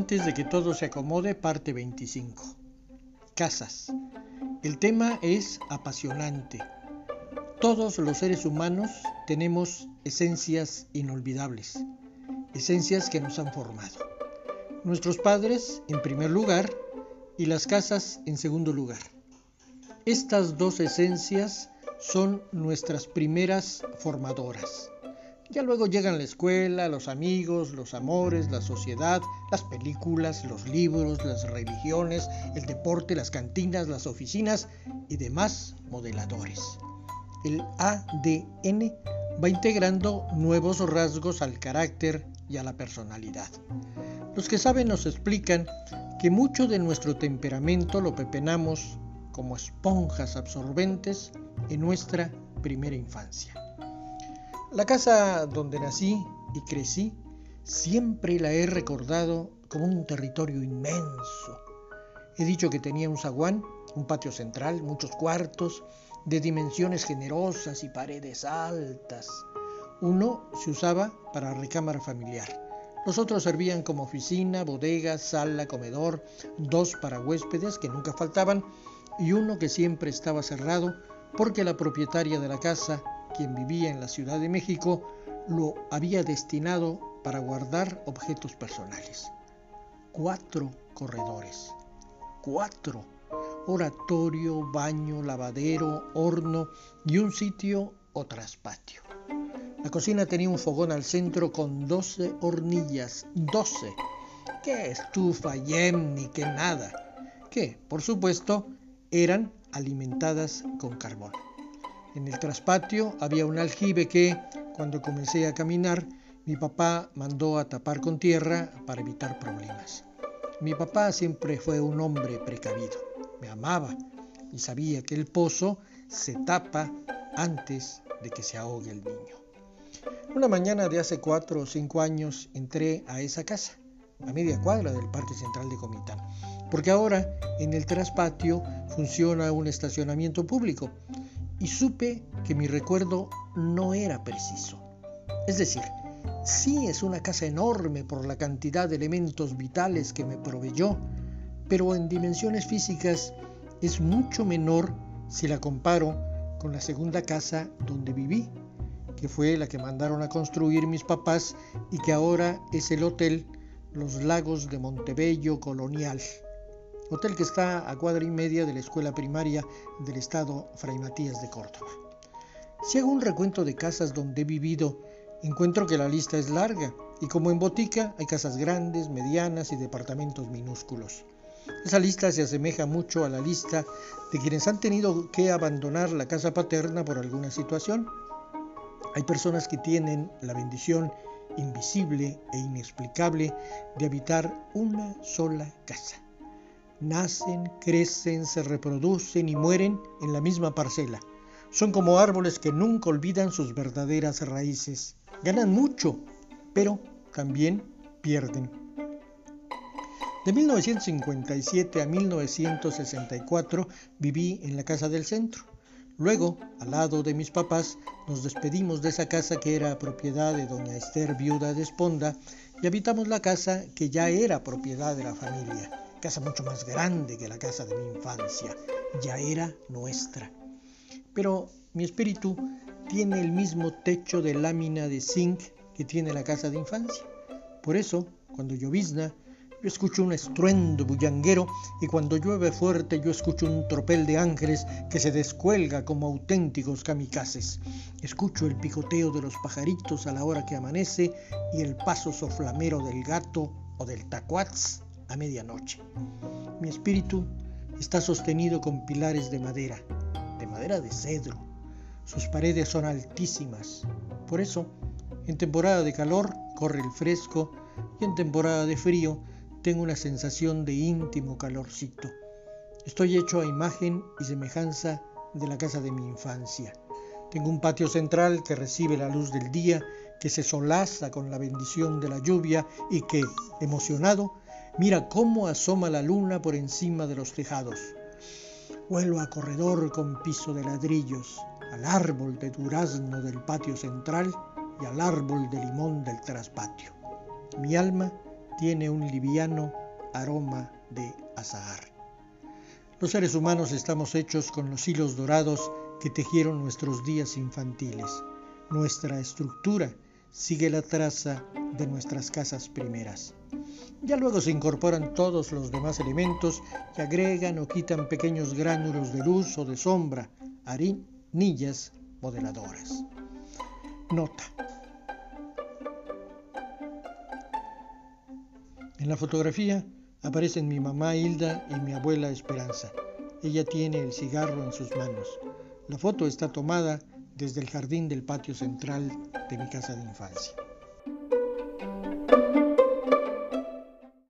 Antes de que todo se acomode, parte 25. Casas. El tema es apasionante. Todos los seres humanos tenemos esencias inolvidables, esencias que nos han formado. Nuestros padres en primer lugar y las casas en segundo lugar. Estas dos esencias son nuestras primeras formadoras. Ya luego llegan la escuela, los amigos, los amores, la sociedad, las películas, los libros, las religiones, el deporte, las cantinas, las oficinas y demás modeladores. El ADN va integrando nuevos rasgos al carácter y a la personalidad. Los que saben nos explican que mucho de nuestro temperamento lo pepenamos como esponjas absorbentes en nuestra primera infancia. La casa donde nací y crecí siempre la he recordado como un territorio inmenso. He dicho que tenía un zaguán, un patio central, muchos cuartos, de dimensiones generosas y paredes altas. Uno se usaba para recámara familiar. Los otros servían como oficina, bodega, sala, comedor, dos para huéspedes que nunca faltaban y uno que siempre estaba cerrado porque la propietaria de la casa quien vivía en la Ciudad de México, lo había destinado para guardar objetos personales. Cuatro corredores. Cuatro. Oratorio, baño, lavadero, horno y un sitio o traspatio. La cocina tenía un fogón al centro con doce hornillas. Doce. ¡Qué estufa, yem, ni qué nada! Que, por supuesto, eran alimentadas con carbón. En el traspatio había un aljibe que, cuando comencé a caminar, mi papá mandó a tapar con tierra para evitar problemas. Mi papá siempre fue un hombre precavido, me amaba y sabía que el pozo se tapa antes de que se ahogue el niño. Una mañana de hace cuatro o cinco años entré a esa casa, a media cuadra del Parque Central de Comitán, porque ahora en el traspatio funciona un estacionamiento público y supe que mi recuerdo no era preciso. Es decir, sí es una casa enorme por la cantidad de elementos vitales que me proveyó, pero en dimensiones físicas es mucho menor si la comparo con la segunda casa donde viví, que fue la que mandaron a construir mis papás y que ahora es el hotel Los Lagos de Montebello Colonial hotel que está a cuadra y media de la escuela primaria del estado Fray Matías de Córdoba. Si hago un recuento de casas donde he vivido, encuentro que la lista es larga y como en botica hay casas grandes, medianas y departamentos minúsculos. Esa lista se asemeja mucho a la lista de quienes han tenido que abandonar la casa paterna por alguna situación. Hay personas que tienen la bendición invisible e inexplicable de habitar una sola casa nacen, crecen, se reproducen y mueren en la misma parcela. Son como árboles que nunca olvidan sus verdaderas raíces. Ganan mucho, pero también pierden. De 1957 a 1964 viví en la casa del centro. Luego, al lado de mis papás, nos despedimos de esa casa que era propiedad de doña Esther, viuda de Esponda, y habitamos la casa que ya era propiedad de la familia casa mucho más grande que la casa de mi infancia, ya era nuestra. Pero mi espíritu tiene el mismo techo de lámina de zinc que tiene la casa de infancia. Por eso, cuando llovizna, yo escucho un estruendo bullanguero y cuando llueve fuerte yo escucho un tropel de ángeles que se descuelga como auténticos kamikazes. Escucho el picoteo de los pajaritos a la hora que amanece y el paso soflamero del gato o del tacuatz a medianoche. Mi espíritu está sostenido con pilares de madera, de madera de cedro. Sus paredes son altísimas. Por eso, en temporada de calor corre el fresco y en temporada de frío tengo una sensación de íntimo calorcito. Estoy hecho a imagen y semejanza de la casa de mi infancia. Tengo un patio central que recibe la luz del día, que se solaza con la bendición de la lluvia y que, emocionado, Mira cómo asoma la luna por encima de los tejados. Vuelvo a corredor con piso de ladrillos, al árbol de durazno del patio central y al árbol de limón del traspatio. Mi alma tiene un liviano aroma de azahar. Los seres humanos estamos hechos con los hilos dorados que tejieron nuestros días infantiles. Nuestra estructura sigue la traza de nuestras casas primeras. Ya luego se incorporan todos los demás elementos que agregan o quitan pequeños gránulos de luz o de sombra, harinillas modeladoras. Nota. En la fotografía aparecen mi mamá Hilda y mi abuela Esperanza. Ella tiene el cigarro en sus manos. La foto está tomada desde el jardín del patio central de mi casa de infancia.